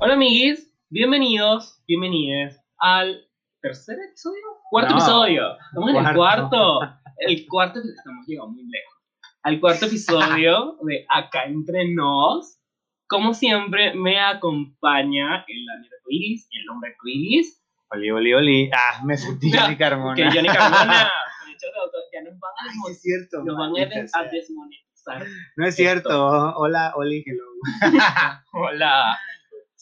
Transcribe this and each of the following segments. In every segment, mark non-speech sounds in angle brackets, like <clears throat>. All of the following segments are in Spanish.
Hola amiguis, bienvenidos, bienvenidas al tercer episodio, cuarto No. episodio. Estamos en el Cuarto. cuarto, el cuarto, estamos llegando muy lejos. Al cuarto episodio de Acá Entre Nos. Como siempre, me acompaña el arcoiris, el hombre arcoiris, Oli, oli, oli. Ah, me sentí <laughs> Johnny Carmona. que Johnny Carmona. <laughs> hecho de Ya nos van a, Ay, es cierto. nos van a, desmonetizar. No es cierto. Hola, Oli, hello. <laughs> Hola.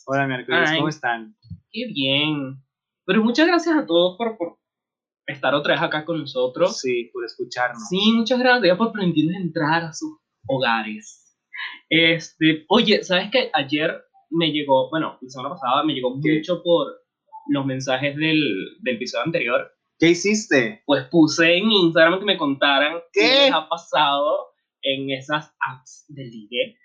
Hola, mi arcoíris, Ay. ¿cómo están? Qué bien. Pero muchas gracias a todos por, por estar otra vez acá con nosotros. Sí, por escucharnos. Sí, muchas gracias por permitirnos entrar a sus hogares. Este, oye, ¿sabes qué? Ayer me llegó, bueno, la semana pasada me llegó ¿Qué? mucho por los mensajes del, del episodio anterior. ¿Qué hiciste? Pues puse en Instagram que me contaran ¿Qué? les ha pasado en esas apps de ligue.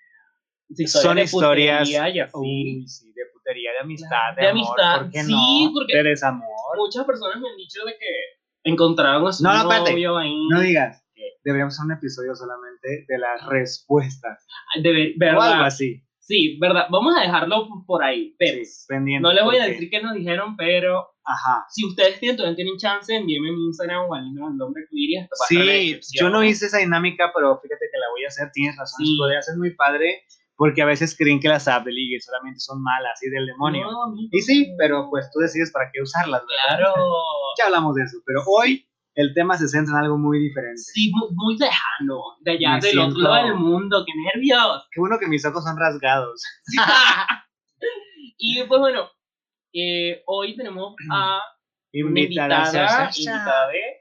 Son de historias. y así. Uy, sí, de putería, de amistad, de, De amor. amistad, ¿Por qué sí, no? porque- De desamor. Muchas personas me han dicho de que encontraron a su No, no, novio ahí. No digas. Deberíamos hacer un episodio solamente de las respuestas. De ver- O algo verdad. así. Sí, verdad. Vamos a dejarlo por ahí. Pero Sí, pendiente. no les voy a decir qué nos dijeron, pero Ajá. si ustedes tienen, todavía tienen chance, envíenme mi Instagram o al nombre que diría. Sí, yo no hice esa dinámica, pero fíjate que la voy a hacer. Tienes razón. Sí. Podría ser muy padre porque a veces creen que las apps de ligue solamente son malas y del demonio. No. Y sí, pero pues tú decides para qué usarlas. ¿verdad? Claro. <laughs> Ya hablamos de eso, pero hoy el tema se centra en algo muy diferente. Sí, mu- muy lejano. De allá, Me del otro siento- lado del mundo. ¡Qué nervios! Qué bueno que mis ojos son rasgados. <laughs> y pues bueno, eh, hoy tenemos a <clears throat> Invitada, invitada, invitada de-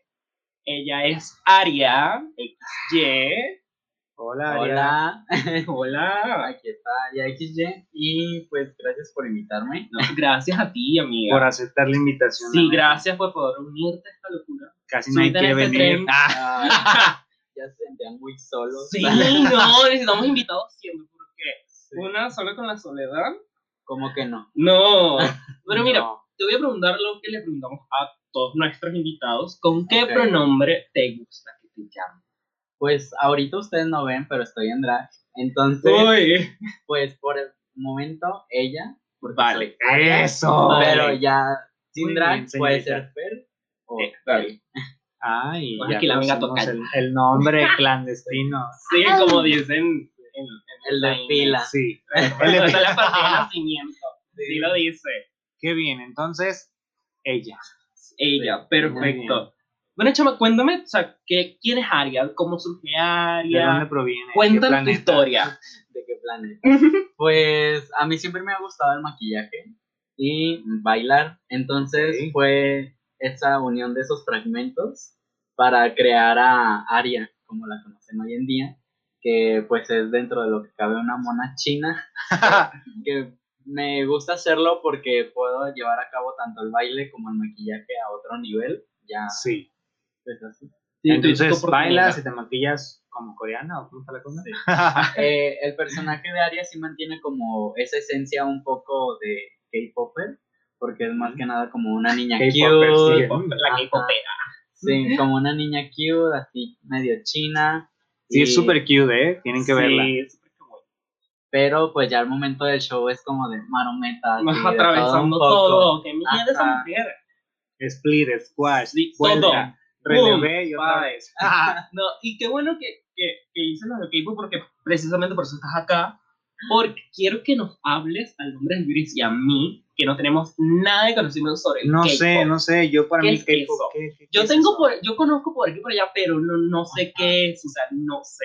Ella es Aria XY. Hola. Hola, <laughs> Hola. aquí está Aria XY y pues gracias por invitarme. No, <laughs> gracias a ti, amiga. Por aceptar la invitación. sí, gracias por poder unirte a esta locura. Casi en quiere este venir. Ah, <laughs> ya se sentían muy solos. Sí, no, necesitamos invitados siempre, porque Sí. una sola con la soledad. ¿Cómo que no? No. Pero mira, no. te voy a preguntar lo que le preguntamos a todos nuestros invitados. ¿Con qué pronombre te gusta que te llamen? Pues ahorita ustedes no ven, pero estoy en drag. Entonces, Uy. pues por el momento, ella. porque Vale. Eso. Vale. Pero ya sin Muy drag bien, puede ser Fer o Eh. Ay, Pues ya aquí la venga tocando. el, el nombre <laughs> clandestino. Sí, como dicen en, en El de la fila. Sí. <laughs> El de la partida de nacimiento. Sí lo dice. Qué bien, entonces, ella. Ella, perfecto. Bueno, chama, cuéntame, o sea, ¿qué, ¿quién es Aria? ¿Cómo surge ¿De Aria? dónde proviene? ¿Qué Cuéntanos tu historia. <laughs> ¿De qué planeta? Pues a mí siempre me ha gustado el maquillaje y bailar. Entonces fue esa unión de esos fragmentos para crear a Aria, como la conocen hoy en día, que pues es dentro de lo que cabe una mona china, <laughs> que me gusta hacerlo porque puedo llevar a cabo tanto el baile como el maquillaje a otro nivel. Ya, Sí. Así. Sí, Entonces bailas y te maquillas como coreana o cómo está la cosa. <laughs> Eh, el personaje de Aria sí mantiene como esa esencia un poco de K-Popper, porque es más que nada como una niña K-popper, sí. cute. La coopera. Sí, como una niña cute, así medio china. Sí, y- es súper cute, ¿eh? Tienen que verla. Pero pues ya al momento del show es como de marometa. así, Vas de todo un atravesando poco. todo. ¡Qué miedo esa Ajá. mujer! Split, squash, Sí, vuelta, relevé y otra vez. <laughs> No, y qué bueno que, que, que hice lo de K-pop porque precisamente por eso estás acá. Porque quiero que nos hables al nombre de Yuris y a mí, que no tenemos nada de conocimiento sobre No sé, no sé, yo para ¿Qué mí es? ¿qué- qué- Yo qué es tengo eso? por, yo conozco por aquí y por allá, pero no, no sé qué es, o sea, no sé.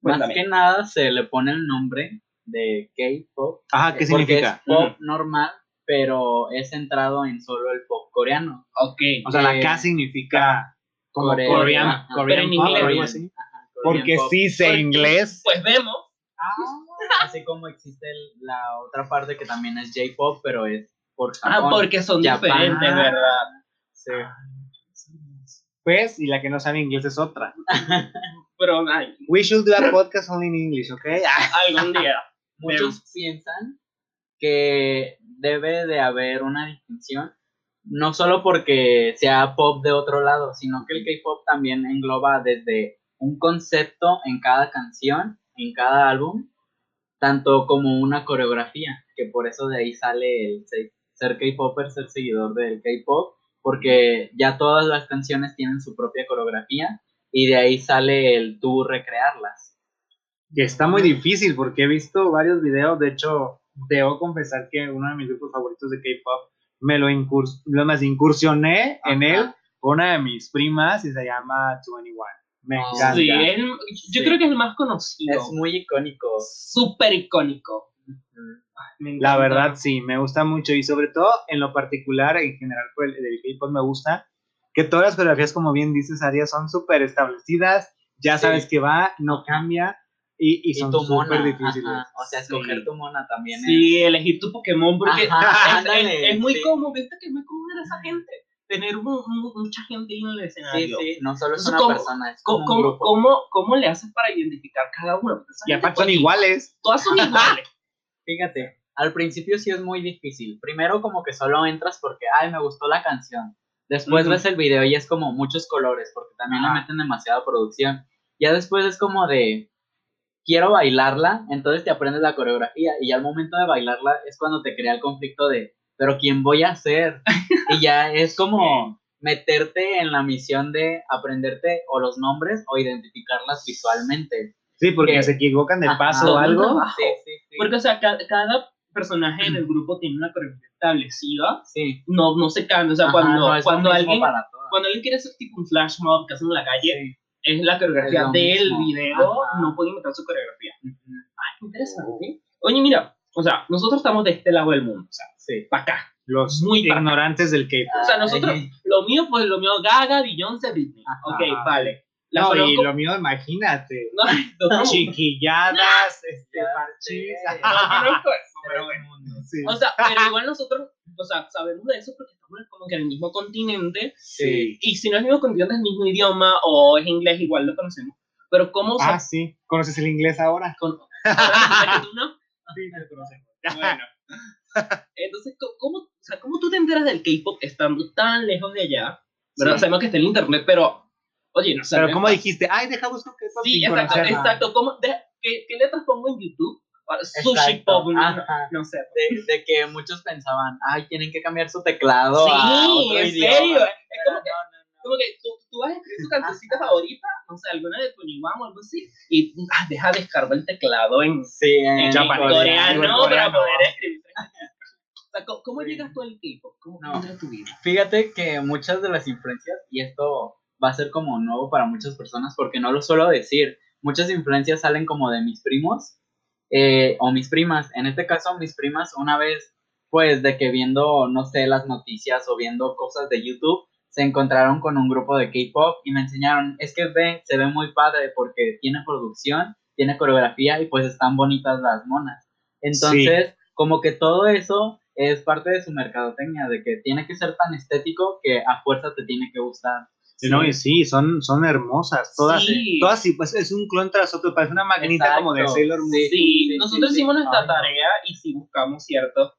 Más Cuéntame. que nada se le pone el nombre de K-Pop. Ajá, ¿qué significa? es pop normal, pero es centrado en solo el pop coreano. Ok. O sea, la eh, K significa como Corea- Korean, ajá. Korean Pero en inglés. algo así. Ajá, Korean Porque pop. sí sé Porque- inglés. Pues vemos. Así como existe el- la otra parte que también es J-pop, pero es por Ah, porque son Japón. diferentes, ¿verdad? Sí. Pues, y la que no sabe inglés es otra. <laughs> Pero ay, We should do a podcast only in English, ¿ok? Ah, algún día. <laughs> Muchos piensan que debe de haber una distinción, no solo porque sea pop de otro lado, sino que el K-pop también engloba desde un concepto en cada canción, en cada álbum, tanto como una coreografía, que por eso de ahí sale el se- ser K-Popper, ser seguidor del K-Pop, porque ya todas las canciones tienen su propia coreografía y de ahí sale el tú recrearlas. Que está muy difícil porque he visto varios videos. De hecho, debo confesar que uno de mis grupos favoritos de K-pop me lo, incurs lo más incursioné en él con una de mis primas y se llama 21. Me Oh, encanta. Sí, el- yo Sí. creo que es el más conocido. Es muy icónico. súper icónico. La verdad, sí, me gusta mucho y sobre todo en lo particular, en general, por el, del K-pop me gusta que todas las coreografías, como bien dices, Aria, son súper establecidas, ya Sí. sabes que va, no cambia y, y Y son súper difíciles. ajá, O sea, escoger Sí. tu mona también es. Sí, elegir tu Pokémon porque Ajá, <laughs> es, ándale, es- es muy sí. cómodo. ¿Viste que es muy cómodo era esa gente? Tener mu- mu- mucha gente ahí en el Sí, escenario. sí, no solo es Entonces, una ¿cómo- persona, es como ¿Cómo, un cómo, grupo. cómo, cómo le haces para identificar cada uno? Y aparte son iguales. Todas son <laughs> iguales. Fíjate, al principio sí es muy difícil. Primero como que solo entras porque, ay, me gustó la canción. Después ves el video y es como muchos colores, porque también le meten demasiada producción. Ya después es como de, quiero bailarla, entonces te aprendes la coreografía y ya al momento de bailarla es cuando te crea el conflicto de, pero ¿quién voy a ser? y ya es como <laughs> meterte en la misión de aprenderte o los nombres o identificarlas visualmente. Sí, porque Que- se equivocan de Ajá. paso o algo. Trabajo. Sí, sí, sí. Porque, o sea, ca- cada, personaje en el grupo tiene una coreografía establecida. sí. No, no se cambia. O sea, Ajá, cuando, no cuando, alguien, cuando alguien quiere hacer tipo un flash mob que hacen en la calle, Sí. Es la coreografía Es del mismo. video. Ajá. No pueden meter su coreografía. Ujú. Ay, qué interesante. Oye, mira, o sea, nosotros estamos de este lado del mundo, o sea, Sí. para acá. Los Muy ignorantes del K-pop. O sea, nosotros, Ay. lo mío, pues lo mío, Gaga, Beyoncé, Britney. Ajá. Ok, vale. La No, y lo mío, imagínate. <laughs> No. Chiquilladas, este, eso, <laughs> pero bueno. Sí. O sea, pero <laughs> igual nosotros, o sea, sabemos de eso porque estamos como que en el mismo continente. Sí. Y si no es el mismo continente, es el mismo idioma o es inglés, igual lo conocemos. Pero ¿cómo Ah, sí. ¿Conoces el inglés ahora? <laughs> con... Ahora, tú no? Sí, lo conocemos. Bueno. Entonces, ¿cómo- ¿cómo, o sea, ¿cómo tú te enteras del K-pop estando tan lejos de allá? ¿Verdad? Sí. Sabemos que está en internet, pero, oye, no sé. Pero ¿cómo dijiste? Ay, deja buscar K-pop Sí, sin exacto, exacto. ¿Cómo, de- qué, ¿Qué letras pongo en YouTube? Sushi Exacto, Pop, no, sé. De, de que muchos pensaban, ay, tienen que cambiar su teclado Sí, a otro en idioma. serio. Es como que, no, no, no. como que tú, tú vas a escribir tu cancioncita favorita, no sé, alguna de Tonywan o algo así, y ah, deja descargar el teclado en, Sí, en, en coreano, en para coreano. poder escribir. <laughs> O sea, ¿cómo, cómo Sí. llegas tú al K-pop? ¿Cómo No. tu vida? Fíjate que muchas de las influencias, y esto va a ser como nuevo para muchas personas porque no lo suelo decir, muchas influencias salen como de mis primos eh, o mis primas. En este caso, mis primas una vez, pues de que viendo, no sé, las noticias o viendo cosas de YouTube, se encontraron con un grupo de K-Pop y me enseñaron, es que ve, se ve muy padre porque tiene producción, tiene coreografía y pues están bonitas las monas. Entonces, como que todo eso es parte de su mercadotecnia, de que tiene que ser tan estético que a fuerza te tiene que gustar. Sí, No, y sí, son, son hermosas. Todas, Sí. todas sí, pues es un clon tras otro, parece una magnita Exacto, como de Sailor Moon. sí. Sí, nosotros sí, hicimos sí. nuestra Ay, no. tarea y sí buscamos, ¿cierto?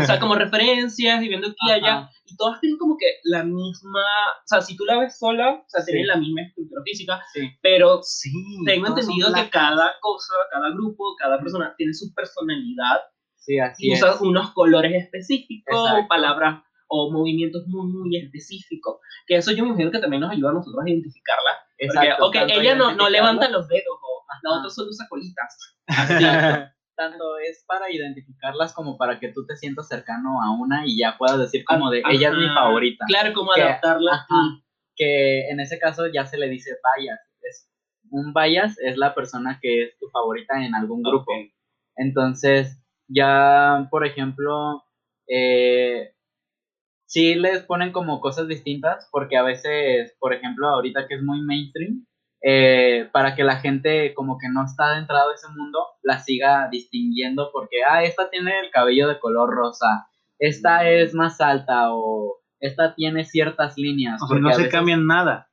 O sea, como <laughs> referencias y viendo aquí y allá. Y todas tienen como que la misma. O sea, si tú la ves sola, o sea, Sí. tienen la misma estructura física, Sí. pero Sí. tengo entendido que cada cosa, cada grupo, cada persona tiene su personalidad Sí, así y es. usa unos colores específicos, Exacto. o palabras o movimientos muy, muy específicos. Que eso yo me imagino que también nos ayuda a nosotros a identificarla. Porque, Exacto, ok, tanto ella no, no levanta los dedos, o la otra solo usa colitas. <laughs> Tanto es para identificarlas como para que tú te sientas cercano a una y ya puedas decir como de, Ajá. ella es mi favorita. Claro, como Que- adaptarla. Ajá. Que en ese caso ya se le dice bias. Es, un bias es la persona que es tu favorita en algún grupo. Entonces, ya, por ejemplo, eh, sí les ponen como cosas distintas, porque a veces, por ejemplo, ahorita que es muy mainstream, eh, para que la gente como que no está adentrado a ese mundo, la siga distinguiendo, porque, ah, esta tiene el cabello de color rosa, esta es más alta o esta tiene ciertas líneas. O sea, no se veces, cambian nada.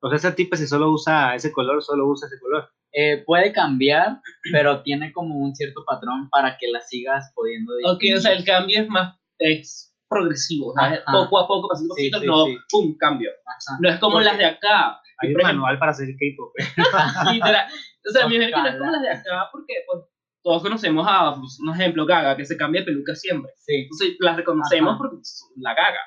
O sea, esa tipa si solo usa ese color, solo usa ese color. eh, puede cambiar, pero tiene como un cierto patrón para que la sigas pudiendo Ok, o sea, el cambio es más es progresivo, ¿sabes? Ajá. Poco a poco, pasando Sí, poquitos, sí, no, sí. pum, cambio. Ajá. No es como Porque- las de acá. Hay un manual para hacer K-pop. ¿eh? <laughs> o sea, mi que no es como las de acá porque, pues, todos conocemos a, pues, un ejemplo, Gaga, que se cambia de peluca siempre. Sí. Entonces la reconocemos Ajá. porque es la Gaga.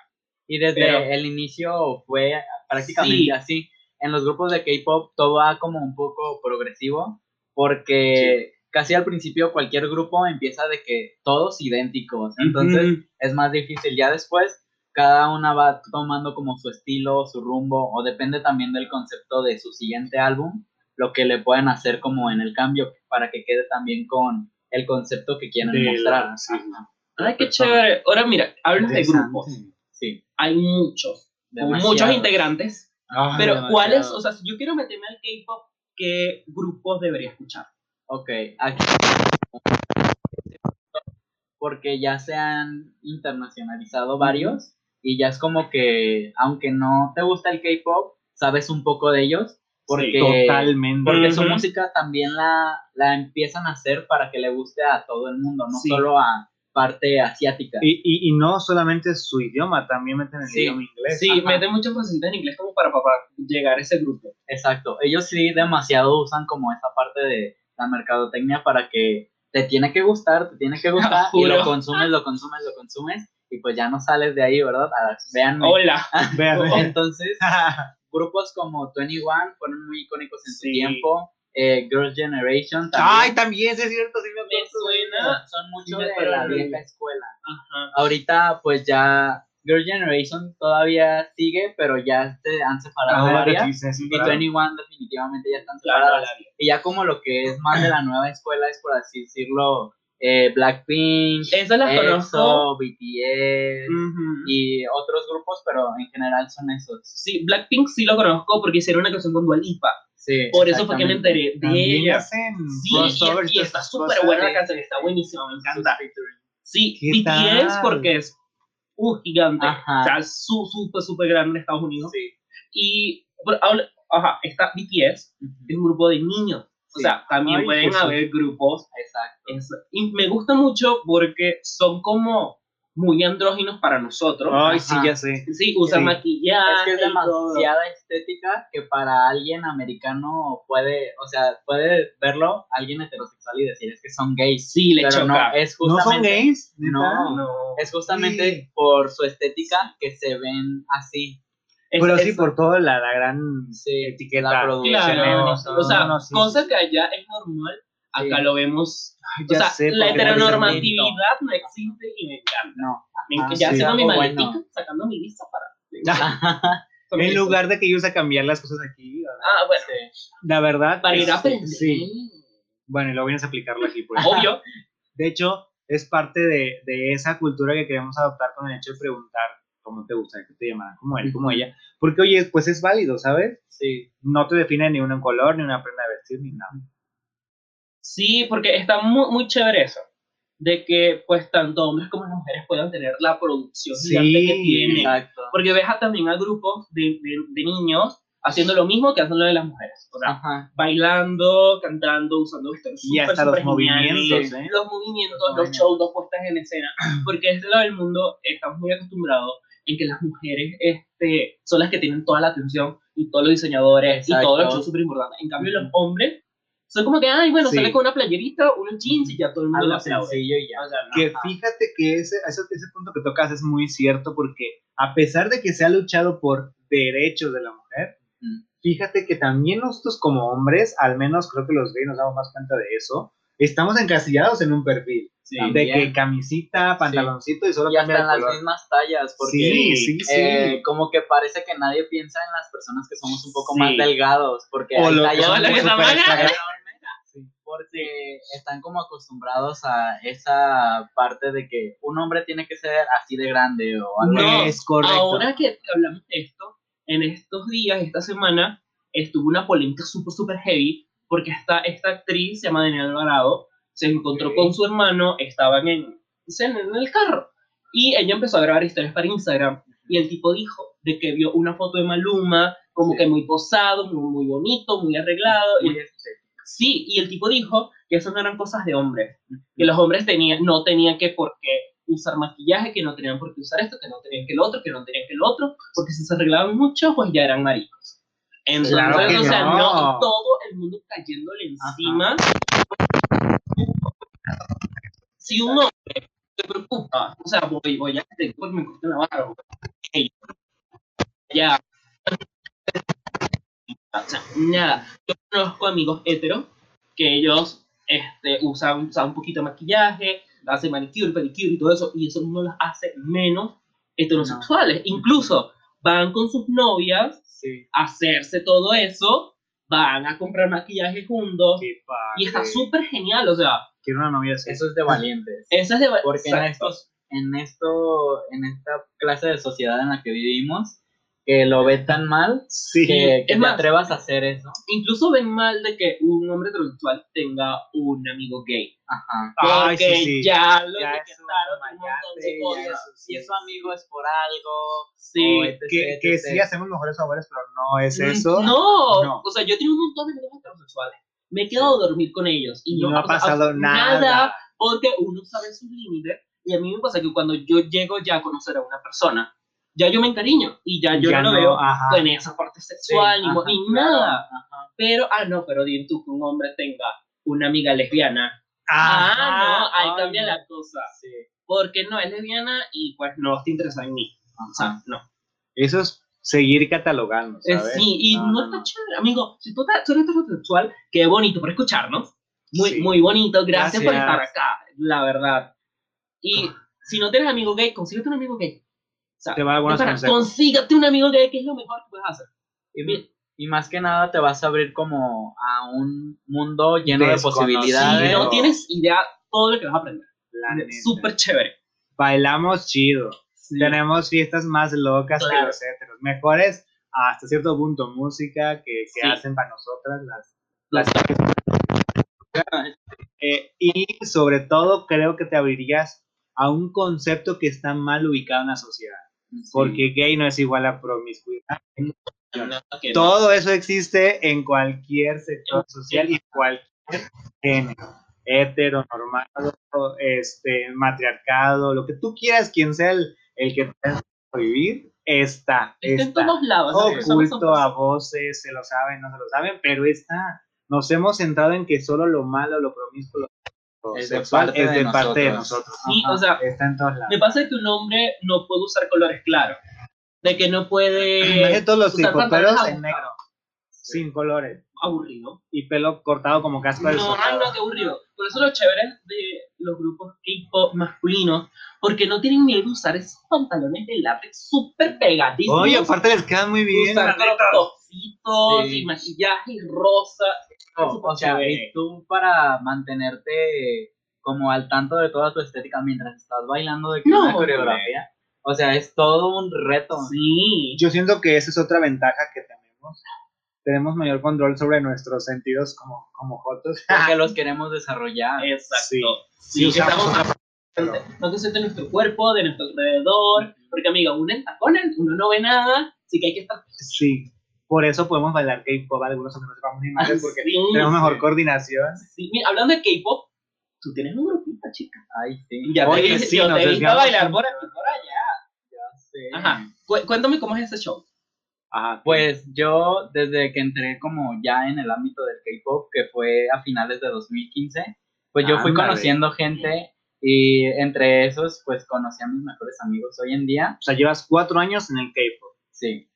Y desde Pero- el inicio fue prácticamente Sí. así. En los grupos de K-pop todo va como un poco progresivo, porque casi al principio cualquier grupo empieza de que todos idénticos. Entonces es más difícil. Ya después cada una va tomando como su estilo, su rumbo, o depende también del concepto de su siguiente álbum, lo que le pueden hacer como en el cambio para que quede también con el concepto que quieren De la- mostrar. sí. Ajá, Ay, qué chévere. Ahora mira, hablas de grupos. Sí. Hay muchos, muchos integrantes. Ay, Pero demasiado. ¿cuáles? O sea, si yo quiero meterme al K-pop, ¿qué grupos debería escuchar? Ok, aquí. Porque ya se han internacionalizado varios y ya es como que, aunque no te gusta el K-pop, sabes un poco de ellos. Porque, Totalmente. porque su música también la, la empiezan a hacer para que le guste a todo el mundo, no Sí. solo a parte asiática. Y, y, y no solamente su idioma, también meten el Sí. idioma inglés. Sí, Ajá. meten muchas cosas en inglés como para, para llegar a ese grupo. Exacto, ellos sí demasiado usan como esa parte de la mercadotecnia para que te tiene que gustar, te tiene que <laughs> gustar y lo consumes, lo consumes, lo consumes y pues ya no sales de ahí, ¿verdad? A las- véanme. Hola. <laughs> Entonces, <laughs> grupos como 21 fueron muy icónicos en su Sí. tiempo, eh, Girls' Generation Ay, también. también, sí es cierto, sí me suena. son mucho me de la vieja escuela. Ajá. Ahorita pues ya Girls' Generation todavía sigue, pero ya se han separado Ah, varias. sí, sí, Y claro. 21 definitivamente ya están Claro, separadas. la vi. Y ya como lo que es más de la nueva escuela es por así decirlo, eh, Blackpink, Esas las conozco. EXO, BTS Ujú. y otros grupos, pero en general son esos. Sí, Blackpink sí lo conozco porque hicieron una canción con Dua Lipa. Sí, Por eso fue que me enteré de ella. hacen Sí, y, y de está súper buena la canción, está buenísima, me encanta. Sí, ¿Qué BTS tal? porque es uh, gigante. Ajá. O sea, súper, súper grande en Estados Unidos. Sí. Y, pero ajá, está BTS, es un grupo de niños. O sea, también Ay, pueden haber grupos. Exacto. y me gusta mucho porque son como muy andróginos para nosotros. Ay, sí, ya sé. Sí, usan Sí. maquillaje. Es que es demasiada estética que para alguien americano puede, o sea, puede verlo alguien heterosexual y decir es que son gays. Sí, le pero no, es ¿No son justamente, gays? No. No. es justamente Sí. por su estética que se ven así. Es- Pero es- sí, por toda la, la gran Sí, etiqueta. la producción. Claro, y o sea, No, no, sí, cosa que allá es normal, acá Sí. lo vemos. Ay, O sea, sé, la por heteronormatividad no existe y me encanta. No. Me enc- ya sí. haciendo mi algo maletica, bueno. sacando mi lista para. <laughs> En lugar de que yo use cambiar las cosas aquí, Ah, bueno, la verdad. para ir a es- aprender. Sí. Bueno, y luego vienes a aplicarlo aquí. Pues. <laughs> Obvio. De hecho, es parte de, de esa cultura que queremos adoptar con el hecho de preguntar cómo te gusta que te llaman, como él, como ella. Porque, oye, pues es válido, ¿sabes? Sí, No te define ni un color, ni una prenda de vestir, ni nada. Sí, porque está muy, muy chévere eso. De que, pues, tanto hombres como las mujeres puedan tener la producción Sí, gigante que tienen. exacto. Porque ves a- también a grupos de, de, de niños haciendo lo mismo que hacen lo de las mujeres. O sea, Ajá. bailando, cantando, usando vestidos Y hasta los movimientos, ¿eh? Los movimientos, Los los, shows, los puestas en escena. <clears throat> Porque este lado del mundo estamos muy acostumbrados en que las mujeres este, son las que tienen toda la atención y todos los diseñadores y Exacto. todo los shows súper importantes. En cambio, los hombres son como que, ay, bueno, Sí. sale con una playerita, unos jeans y ya todo el mundo lo sencillo y ya. O sea, no. Que fíjate que ese, ese, ese punto que tocas es muy cierto porque a pesar de que se ha luchado por derechos de la mujer, Ujú. fíjate que también nosotros como hombres, al menos creo que los gays nos damos más cuenta de eso, estamos encasillados en un perfil. Sí. De También. que camisita, pantaloncito y solo Y hasta en las mismas tallas, porque Sí, sí, sí. eh, como que parece que nadie piensa en las personas que somos un poco Sí. más delgados, porque O hay lo que tallas son muy las <laughs> que están súper más grandes. exageradas, porque están como acostumbrados a esa parte de que un hombre tiene que ser así de grande o algo No, así. es correcto. Ahora que, hablamos de esto, en estos días, esta semana, estuvo una polémica súper, súper heavy, porque esta, esta actriz, se llama Daniela Alvarado, se encontró con su hermano, estaban en, en, en el carro, y ella empezó a grabar historias para Instagram, y el tipo dijo de que vio una foto de Maluma, como Sí. que muy posado, muy, muy bonito, muy arreglado, y estético. Sí, y el tipo dijo que eso no eran cosas de hombres, que los hombres tenían, no tenían que por qué usar maquillaje, que no tenían por qué usar esto, que no tenían que el otro, que no tenían que el otro, porque si se arreglaban mucho, pues ya eran maricos. Entonces, Claro o sea, no. no, todo el mundo cayéndole encima. Si un hombre se preocupa, o sea, voy, voy a pues me corté la barba, ya. O sea, nada. Yo conozco amigos heteros que ellos este, usan, usan un poquito de maquillaje, hacen manicure, pedicure y todo eso, y eso no los hace menos heterosexuales. Incluso van con sus novias Sí. a hacerse todo eso, van a comprar maquillaje juntos, y está súper genial, o sea, Quiero una novia así. Eso es de valientes. esa es de... Porque en estos, en esto, en esta clase de sociedad en la que vivimos, que lo ve tan mal, Sí. que, que te más- atrevas a hacer eso. Incluso ven mal de que un hombre heterosexual tenga un amigo gay. Ajá. Ay, Porque sí, sí. ya lo Ya etiquetaron eso, un montón de cosas. eso, sí. Si es su amigo es por algo. Sí. o etc, Que, que etc. sí hacemos mejores favores, pero no es Mm, eso. No, No. o sea, yo tengo un montón de amigos heterosexuales. Me he quedado a dormir con ellos y no, no ha pasado nada. porque uno sabe sus límites y a mí me pasa que cuando yo llego ya a conocer a una persona, ya yo me encariño y ya yo Ya no lo veo ajá. en esa parte sexual Ajá, ni claro, nada. ajá. Pero, ah, no, pero dime tú que un hombre tenga una amiga lesbiana. Ajá. Ah, no, ahí ay, cambia no. la cosa. Sí. Porque no es lesbiana y pues no está interesada en mí. O sea, no. Eso es seguir catalogando, Eh, ¿sabes? sí, y no, No, está chévere, amigo. Si tú, estás- tú eres heterosexual, qué bonito por escucharnos. Muy, Sí. muy bonito. Gracias, por estar acá, la verdad. Y si no tienes amigo gay, consíguete un amigo gay. Sea, Te va a dar buenos verdad, consejos. consígate un amigo gay, que es lo mejor que puedes hacer. Y, Bien. y más que nada te vas a abrir como a un mundo lleno de posibilidades. Si no tienes idea todo lo que vas a aprender. Súper chévere. Bailamos chido. Sí. Tenemos fiestas más locas que Claro. los heteros. Mejores hasta cierto punto música que, que Sí. hacen para nosotras las, Las- Eh, y sobre todo creo que te abrirías a un concepto que está mal ubicado en la sociedad. Sí. Porque gay no es igual a promiscuidad. no. Todo eso existe en cualquier sector social y cualquier género. Heteronormado, este, matriarcado, lo que tú quieras, quien sea el, el que te haga vivir, está. Está en todos lados. oculto a voces, se lo saben, no se lo saben, pero está. Nos hemos centrado en que solo lo malo, lo promiscuo, lo Es de parte es de de parte de nosotros. nosotros. Sí, Ajá. o sea, Está en todos lados. me pasa que un hombre no puede usar colores claros. De que no puede. Todos los pantalones en negro, sin colores, Aburrido. y pelo cortado como caspa de No, soldado. no, qué aburrido. Por eso lo chévere de los grupos K-pop masculinos, porque no tienen miedo de usar esos pantalones de látex súper pegadizos. Oye, aparte les quedan muy bien. usar Sí. y maquillaje y rosa. No, o sea, chévere. y tú para mantenerte como al tanto de toda tu estética mientras estás bailando de que No, una coreografía. O sea, es todo un reto. Sí. Yo siento que esa es otra ventaja que tenemos. Tenemos mayor control sobre nuestros sentidos como, como jotos. Porque los <laughs> queremos desarrollar. Exacto. Sí. Sí, Sí, estamos otra- no de nuestro cuerpo, de nuestro alrededor. Porque, amiga, uno en tacones, uno no ve nada, así que hay que estar. Sí. Por eso podemos bailar K-pop algunos aunque no sepamos ni madre porque Sí, tenemos mejor sí. coordinación. Sí, mira, hablando de K-pop, tú tienes un grupito, chica. Ay, sí. Ya Oye, te, sí, yo te he visto bailar por aquí por allá. Ya sé. Ajá. Cu- cuéntame cómo es ese show. Ajá. Pues yo, desde que entré como ya en el ámbito del K-pop, que fue a finales de 2015, pues yo fui conociendo gente y entre esos, pues conocí a mis mejores amigos hoy en día. O sea, llevas cuatro años en el K-pop. Sí.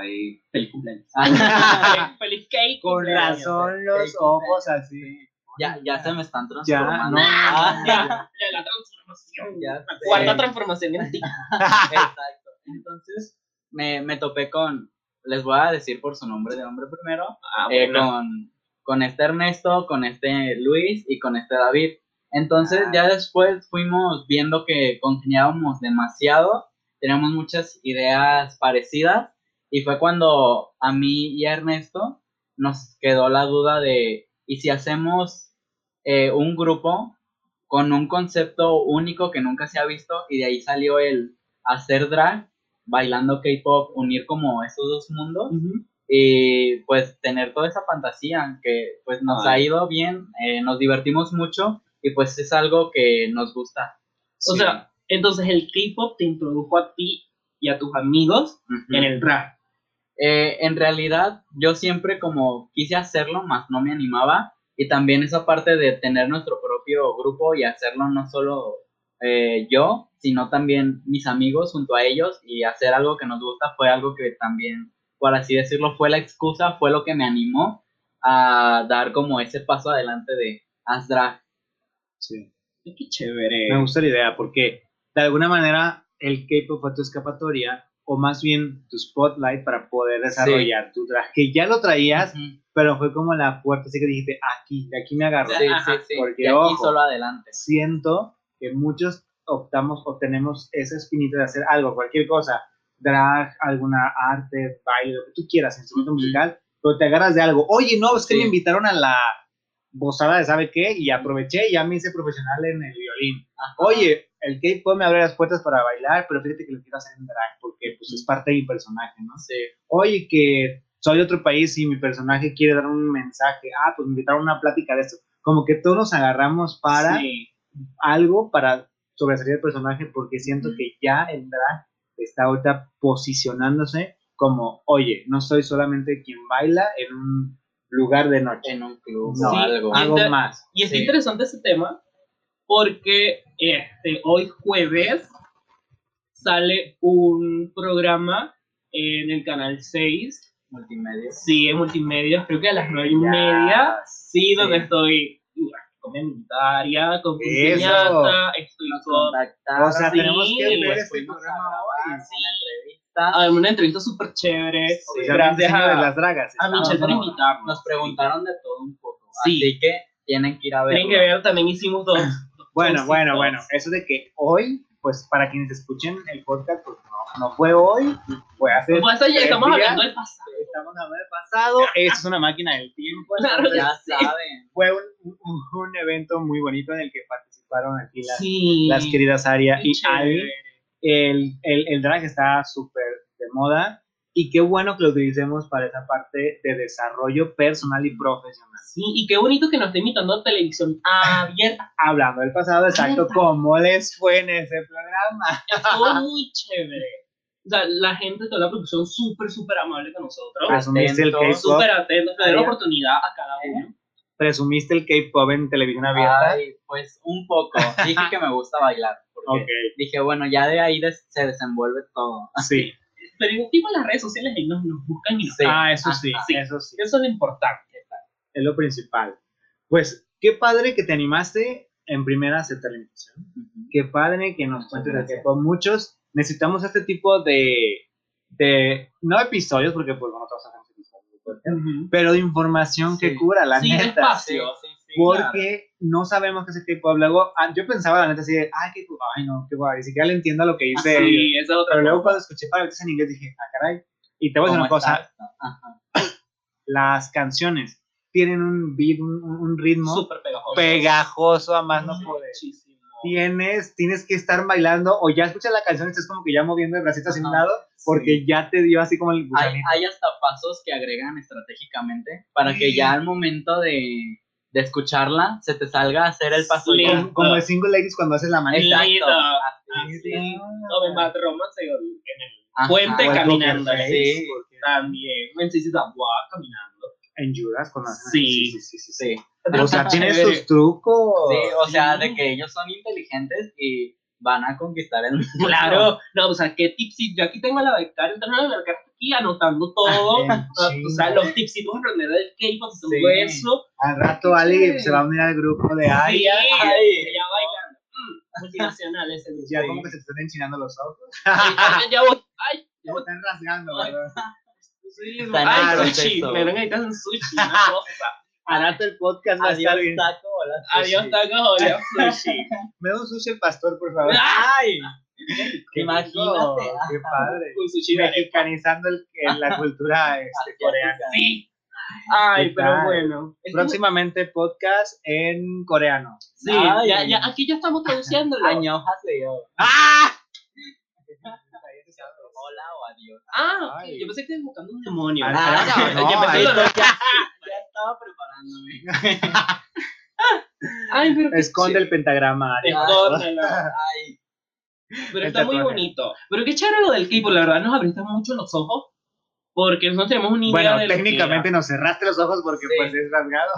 Ay. Feliz cumpleaños. Ah, <laughs> <laughs> Feliz cake. Con cumpleaños. razón los ojos así. ya, ya se me están Ya, transformando. no. Ah, Ya, ya, la transformación. Ya cuarta transformación en ti. <laughs> Exacto. Entonces me, me topé con, les voy a decir por su nombre de hombre primero, Ah, eh, bueno. con, con este Ernesto, con este Luis y con este David. Entonces Ah. ya después fuimos viendo que congeniábamos demasiado, teníamos muchas ideas parecidas y fue cuando a mí y a Ernesto nos quedó la duda de, ¿y si hacemos eh, un grupo con un concepto único que nunca se ha visto y de ahí salió el hacer drag, bailando K-pop, unir como esos dos mundos? y pues tener toda esa fantasía que pues nos Ay. ha ido bien, eh, nos divertimos mucho y pues es algo que nos gusta. O sea, entonces el K-pop te introdujo a ti y a tus amigos en el rap. Eh, en realidad yo siempre como quise hacerlo, más no me animaba y también esa parte de tener nuestro propio grupo y hacerlo no solo eh, yo, sino también mis amigos junto a ellos y hacer algo que nos gusta fue algo que también, por así decirlo, fue la excusa, fue lo que me animó a dar como ese paso adelante de haz drag. Sí. Qué chévere. Me gusta la idea porque de alguna manera el K-pop fue tu escapatoria o más bien tu spotlight para poder desarrollar tu drag, que ya lo traías, Ujú. pero fue como la puerta, así que dijiste, aquí, de aquí me agarro. Sí, Ajá, sí, sí. porque, aquí ojo, solo adelante. Siento que muchos optamos o tenemos esa espinita de hacer algo, cualquier cosa, drag, alguna arte, baile, lo que tú quieras, instrumento Ujú. musical, pero te agarras de algo. Oye, no, es que Sí. me invitaron a la bozada de sabe qué y aproveché y ya me hice profesional en el Ajá. Oye, el K-pop me abre las puertas para bailar, pero fíjate que lo quiero hacer en drag porque pues es parte de mi personaje, ¿no? Sí. Oye, que soy de otro país y mi personaje quiere dar un mensaje, ah, pues me invitaron a una plática de esto. Como que todos nos agarramos para Sí. algo para sobresalir el personaje porque siento que ya el drag está ahorita posicionándose como, oye, no soy solamente quien baila en un lugar de noche, En un club No, algo. algo más. Y está Sí. interesante ese tema porque este, hoy jueves sale un programa en el canal 6, Multimedia. sí, en multimedia, creo que a las 9 y media, sí, donde Sí. estoy uh, con mi invitaria, con mi Eso. piñata, estoy con. O sea, Sí, tenemos que ver pues este a programa hoy. una entrevista. a una entrevista súper chévere. Oficialmente Gracias señor de a, las dragas. a Michelle por no, invitarnos. Nos preguntaron de todo un poco. Sí. Así que tienen que ir a ver. Tienen que ver, también hicimos dos. Bueno, bueno, bueno, eso de que hoy, pues para quienes escuchen el podcast, pues no, no fue hoy, fue hace Pues ya tres estamos días. hablando del pasado. Estamos hablando del pasado, esto es una máquina del tiempo, Claro, Ya Sí. saben. fue un, un- un evento muy bonito en el que participaron aquí las, Sí. las queridas Aria y. Ali. El, el, el drag está súper de moda y qué bueno que lo utilicemos para esa parte de desarrollo personal y profesional. Sí, y qué bonito que nos esté invitando a televisión abierta. <laughs> Hablando del pasado, exacto. ¿cómo les fue en ese programa? Estuvo <laughs> muy chévere. O sea, la gente de toda la producción súper, súper amable con nosotros. Asumiste el Atentos, K-pop, Súper atentos, le oportunidad a cada uno. presumiste el K-pop en televisión abierta. Ay, pues un poco. Dije que me gusta bailar. Porque Ok, dije, bueno, ya de ahí se desenvuelve todo. sí. Pero igual las redes sociales ahí nos, nos buscan y nos Sí. Ah, eso sí, Sí. eso sí. Eso es lo importante. Es lo principal. Pues, qué padre que te animaste en primera a aceptar la invitación. Ujú. Qué padre que nos cuentes de. K-pop. Muchos necesitamos este tipo de, de, no episodios, porque pues nosotros hacemos episodios, pero de información que Sí. cura, la Sí, neta. espacio. Sí, Porque no sabemos qué es el K-pop. Luego, ah, yo pensaba la neta así de, ay, K-pop, ay, no, qué guay, ni siquiera le entiendo lo que dice. Sí, esa es otra Pero luego cuando escuché palabras en inglés dije, ah, caray. Y te voy a decir ¿Cómo una cosa, las canciones tienen un beat, un, un ritmo Súper pegajoso. pegajoso a más no poder. Muchísimo. Tienes, tienes que estar bailando o ya escuchas la canción y estás como que ya moviendo el bracito hacia un lado porque ya te dio así como el Hay, hay hasta pasos que agregan estratégicamente para que ya al momento de, de escucharla se te salga a hacer el paso. Sí. como, como el single ladies cuando haces la manita. Exacto. Así. Así. Ah. O en Bad Romance en el Ajá. puente caminando. Sí. También. En Sisi Dawa caminando. En Judas con las Sí. sí, sí, sí, sí. Sí. O sea, <laughs> tiene sus trucos. Sí, o sea, Sí. de que ellos son inteligentes y van a conquistar el mundo. Claro, <laughs> no, o sea, qué tipsitos. Yo aquí tengo a la becaria, tengo a la becaria aquí anotando todo. Ah, <laughs> O sea, los tipsitos aprender del K-pop y todo Sí. eso. Al rato Ali se va a unir al grupo de Ay. Sí, ay. ya bailando. <laughs> Mm, multinacional ese grupo. Ya como que se te están enchinando los ojos. Ay, ya voy. Ay, ya voy. están rasgando, Ay. ¿verdad? Sí, Está en ay, sushi. Me ven ahorita en sushi. Una cosa. Al rato el podcast va a estar bien. taco, hola, Adiós, <laughs> sushi. tacos, hola, sushi. Me da un sushi el pastor, por favor. <laughs> ¡Ay! Qué Imagínate. rico, Qué padre. Un sushi de arepa. Mexicanizando el- el- la cultura este, <laughs> coreana. Sí. Ay, ¿Qué pero tal? bueno. Es Próximamente podcast en coreano. Sí, Ay. ya, ya, aquí ya estamos traduciéndolo. Añojaseo. ¡Ah! Hola o adiós. Ah, ok, Ay. yo pensé que estabas buscando un demonio. Ah, Ah, no, ya empezó ahí lo- Ya, ya estaba preparándome. Ay, pero Esconde el pentagrama. Ari. Escóndelo. Ay, Pero está muy bonito. Pero qué chévere lo del K-pop, la verdad nos abriste mucho los ojos. Porque nosotros tenemos una idea Bueno, de técnicamente nos cerraste los ojos porque Sí. pues es rasgado.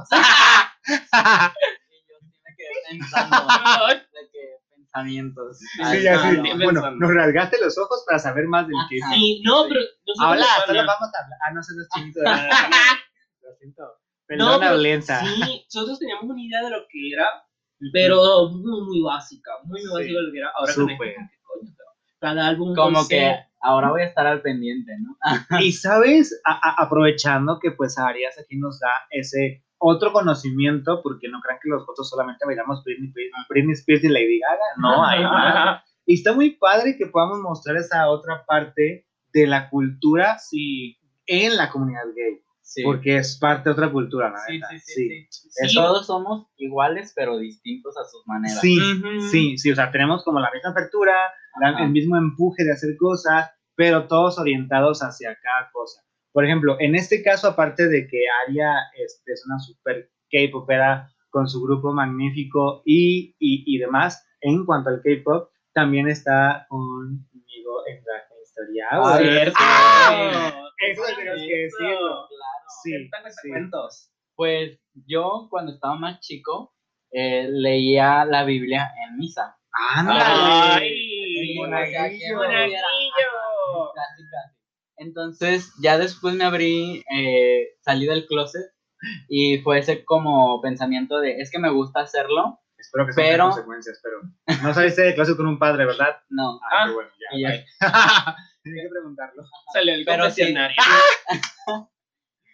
y yo sí me quedé pensando de que pensamientos. Sí, ya sí. no, Bueno, pensando. nos rasgaste los ojos para saber más del que Sí, no, pero solo vamos a hablar. Ah, no sé, no es chinito. <laughs> Lo siento. No, pero sí, <laughs> nosotros teníamos una idea de lo que era, pero muy, muy básica, muy, muy básica de lo que era. Ahora con Súper. esto, ¿qué coño? Pero Cada álbum Como con que ahora voy a estar al pendiente, ¿no? <laughs> Y sabes, A- a- aprovechando que pues Arias aquí nos da ese otro conocimiento, porque no crean que los otros solamente bailamos Britney, Britney Spears y Lady Gaga, no, <laughs> hay más. Y está muy padre que podamos mostrar esa otra parte de la cultura Sí, en la comunidad gay, Sí. porque es parte de otra cultura, la Sí, neta. sí, sí, sí. sí. Todos somos iguales, pero distintos a sus maneras. Sí, Ujú. sí, sí, o sea, tenemos como la misma apertura, la- el mismo empuje de hacer cosas, pero todos orientados hacia cada cosa. Por ejemplo, en este caso, aparte de que Aria este, es una super K-popera con su grupo magnífico y, y, y demás, en cuanto al K-pop, también está conmigo en Queen Historia. Ah, Cierto. Eso tenemos que decirlo. Claro. Sí, sí. cuentos. Pues yo cuando estaba más chico eh, leía la Biblia en misa. ¡Ándale! Ay, monaguillo. monaguillo. Casi, casi. Entonces ya después me abrí, eh, salí del closet y fue ese como pensamiento de, es que me gusta hacerlo. Espero que sean Pero- consecuencias, pero no saliste de clase con un padre, ¿verdad? No. Ah, Ah, qué bueno, ya. y ya. <laughs> Tienes que preguntarlo. <laughs> Salió el Pero sí. <laughs>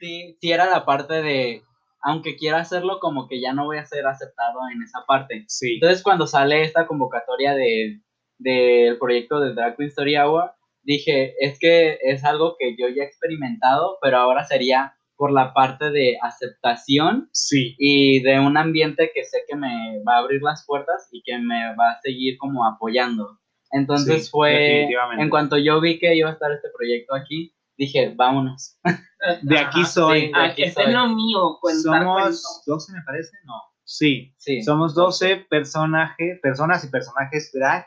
Sí, sí era la parte de, aunque quiera hacerlo, como que ya no voy a ser aceptado en esa parte. Sí. Entonces, cuando sale esta convocatoria de del proyecto de Drag Queen Story Hour, dije, es que es algo que yo ya he experimentado, pero ahora sería por la parte de aceptación Sí. y de un ambiente que sé que me va a abrir las puertas y que me va a seguir como apoyando. Entonces Sí, fue, definitivamente. en cuanto yo vi que iba a estar este proyecto aquí, dije, vámonos. <laughs> De aquí soy. Sí. Ah, aquí este es soy. lo mío, Somos cuentos. 12, me parece. No. Sí. Sí. Somos 12 personajes, personas y personajes drag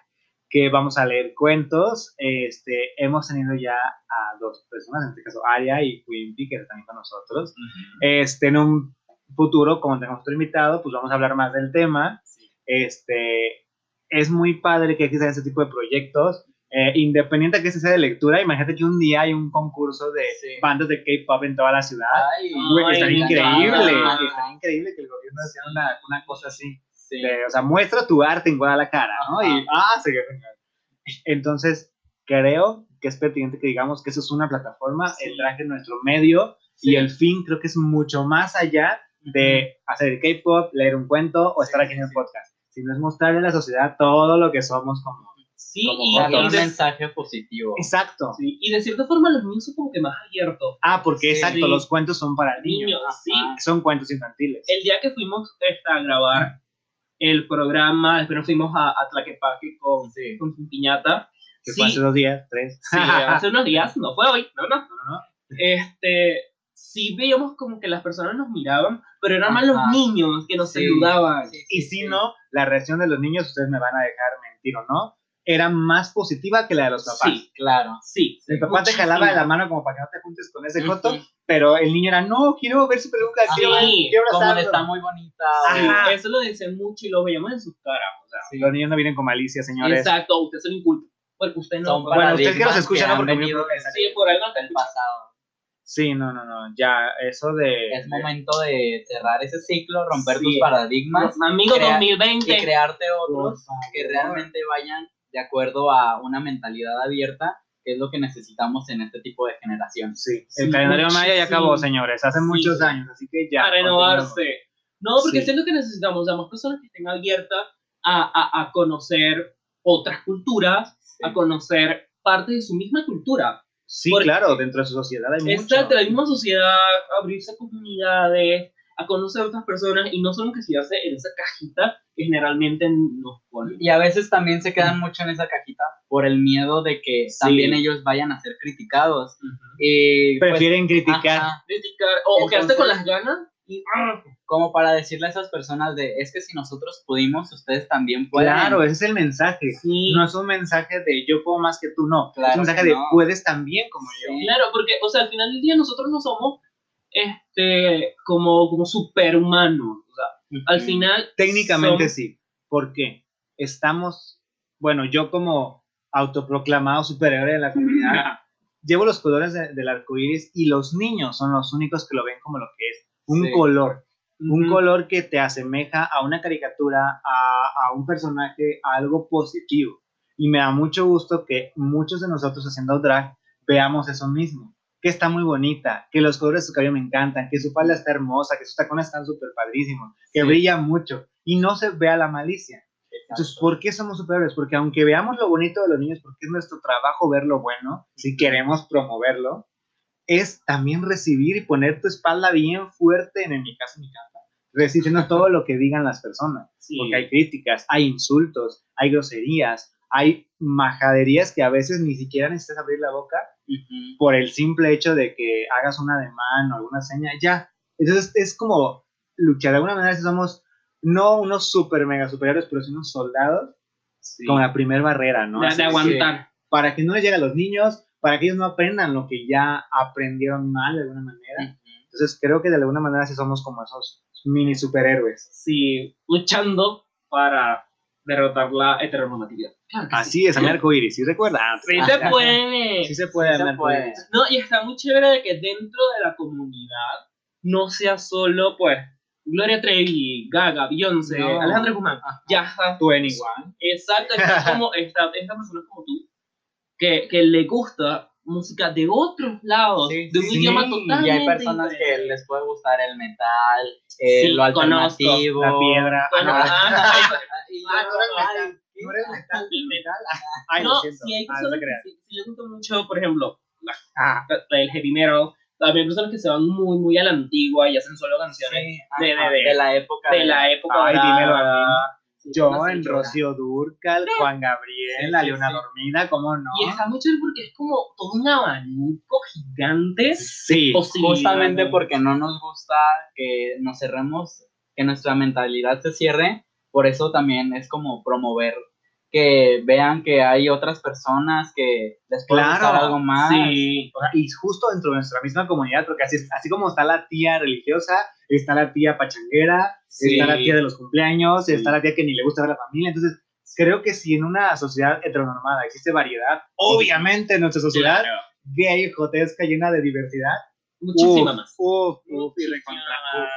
que vamos a leer cuentos. Este, hemos tenido ya a dos personas, en este caso Aria y Wimpy, que están también con nosotros. Este, en un futuro, como tenemos otro invitado, pues vamos a hablar más del tema. Este, es muy padre que existan ese tipo de proyectos. Eh, independiente de que este sea de lectura, imagínate que un día hay un concurso de Sí. bandas de K-pop en toda la ciudad. Ay, estaría me increíble. Estaría increíble que el gobierno hiciera una, una cosa así. sí. de, o sea, muestra tu arte en Guadalajara, ¿no? Ajá. Y, ah, Entonces, creo que es pertinente que digamos que eso es una plataforma, el drag es nuestro medio, y el fin creo que es mucho más allá de hacer K-pop, leer un cuento o estar aquí en el podcast, sino es mostrarle a la sociedad todo lo que somos como. Sí, Como y, un mensaje positivo. Exacto. sí, y de cierta forma los niños son como que más abiertos. Ah, porque Sí. exacto, los cuentos son para niños. Niños, sí. Son cuentos infantiles. El día que fuimos este, a grabar el programa, después nos fuimos a, a Tlaquepaque con, Sí. con su piñata. que Sí, fue hace dos días, tres. sí, hace unos días, no fue hoy, no, no. No, no, no. Este, sí veíamos como que las personas nos miraban, pero eran más los niños que nos Sí. saludaban. Sí, Y sí, si sí. no, la reacción de los niños, ustedes me van a dejar mentir o no, era más positiva que la de los papás. Sí, Claro. sí. El papá te muchísimo. jalaba de la mano como para que no te juntes con ese joto, pero el niño era, no, quiero ver su peluca, quiero, quiero abrazarlo. está muy bonita. Ajá. Eso lo dicen mucho y lo veíamos en sus caras. O sea, Sí, Los niños no vienen con malicia, señores. exacto, ustedes son incultos. Porque usted no. Son bueno, Bueno, ustedes que nos paradigmas escuchan, ¿no? Porque venido sí, por algo te el pasado. Sí, no, no, no, ya, eso de... Es momento de cerrar ese ciclo, romper Sí. tus paradigmas Amigo Crea- 2020. y crearte otros que realmente vayan de acuerdo a una mentalidad abierta, que es lo que necesitamos en este tipo de generaciones. Sí, Sí, el calendario maya ya acabó, señores, hace Sí. muchos años, así que ya. a renovarse. No, porque Sí. siento que necesitamos, sea, más personas que estén abiertas a, a, a conocer otras culturas, a conocer parte de su misma cultura. Sí, Porque- claro, dentro de su sociedad hay mucho. Exacto, la misma sociedad, abrirse a comunidades, a conocer a otras personas y no solo encasillarse en esa cajita que generalmente nos ponen. Y a veces también se quedan mucho en esa cajita por el miedo de que Sí. también ellos vayan a ser criticados. Y pues, Prefieren criticar. ajá, Criticar, o, o quedarse Entonces- con las ganas y como para decirle a esas personas de, es que si nosotros pudimos, ustedes también pueden. Claro, ese es el mensaje. sí. No es un mensaje de yo puedo más que tú, no. es un mensaje de puedes también como yo. Claro, porque, o sea, al final del día nosotros no somos este, como, como superhumanos. O sea, Al final. Técnicamente son- sí. ¿Por qué? Estamos, bueno, yo como autoproclamado superhéroe de la comunidad, llevo los colores de- del arco iris y los niños son los únicos que lo ven como lo que es un Sí. color. Un Ujú. color que te asemeja a una caricatura, a, a un personaje, a algo positivo. Y me da mucho gusto que muchos de nosotros haciendo drag veamos eso mismo. Que está muy bonita, que los colores de su cabello me encantan, que su falda está hermosa, que sus tacones están súper padrísimos, que Sí. brilla mucho y no se vea la malicia. Entonces, ¿por qué somos superhéroes? Porque aunque veamos lo bonito de los niños, porque es nuestro trabajo ver lo bueno, si queremos promoverlo, es también recibir y poner tu espalda bien fuerte, en, en mi caso, mi casa, recibiendo <laughs> todo lo que digan las personas. Sí. Porque hay críticas, hay insultos, hay groserías, hay majaderías que a veces ni siquiera necesitas abrir la boca Ujú. por el simple hecho de que hagas un ademán o alguna seña, ya. Entonces es como luchar de alguna manera somos no unos super mega superiores, pero sí unos soldados Sí. con la primer barrera, ¿no? de, Así de que aguantar. para que no les llegue a los niños, para que ellos no aprendan lo que ya aprendieron mal de alguna manera. Entonces creo que de alguna manera sí somos como esos mini superhéroes. Sí, luchando para derrotar la heteronormatividad. Claro que sí. Así es, a mi arco iris, ¿sí recuerdan? Sí se puede. Sí se puede, Sí se puede. No, y está muy chévere de que dentro de la comunidad no sea solo, pues, Gloria Trevi, Gaga, Beyoncé, No. Alejandra Guzmán. Ajá. Ya está. Tú en igual. Exacto, está <laughs> como esta, esta persona como tú, que, que le gusta música de otros lados, Sí, de un sí, idioma totalmente Y hay personas que les puede gustar el metal, eh, Sí, lo conozco. alternativo. La piedra. Bueno, Ah, no. Ah, no, ay, ¿No eres metal? el metal. Ay, no, si hay Ah, no personas te creas. que sí, sí les gusta mucho, por ejemplo, la, Ah, el heavy metal, también personas que se van muy, muy a la antigua y hacen solo canciones sí, de- ajá, de- de- la época de la época Ay, dímelo a yo en. Rocío Durcal, Juan Gabriel, Sí, la sí, Leona sí. Dormida, ¿cómo no? Y está muy chévere porque es como todo un abanico gigante Sí. Justamente porque no nos gusta que nos cerremos, que nuestra mentalidad se cierre, por eso también es como promover que vean que hay otras personas que les puede Claro, gustar algo más. Sí, O sea, y justo dentro de nuestra misma comunidad, porque así, es- así como está la tía religiosa, está la tía pachanguera, Sí. está la tía de los cumpleaños, Sí. está la tía que ni le gusta ver a la familia. Entonces, creo que si en una sociedad heteronormada existe variedad, obviamente en nuestra sociedad claro. gay, jotesca, llena de diversidad, Muchísima uf, más. uf, uf, y Muchísima más.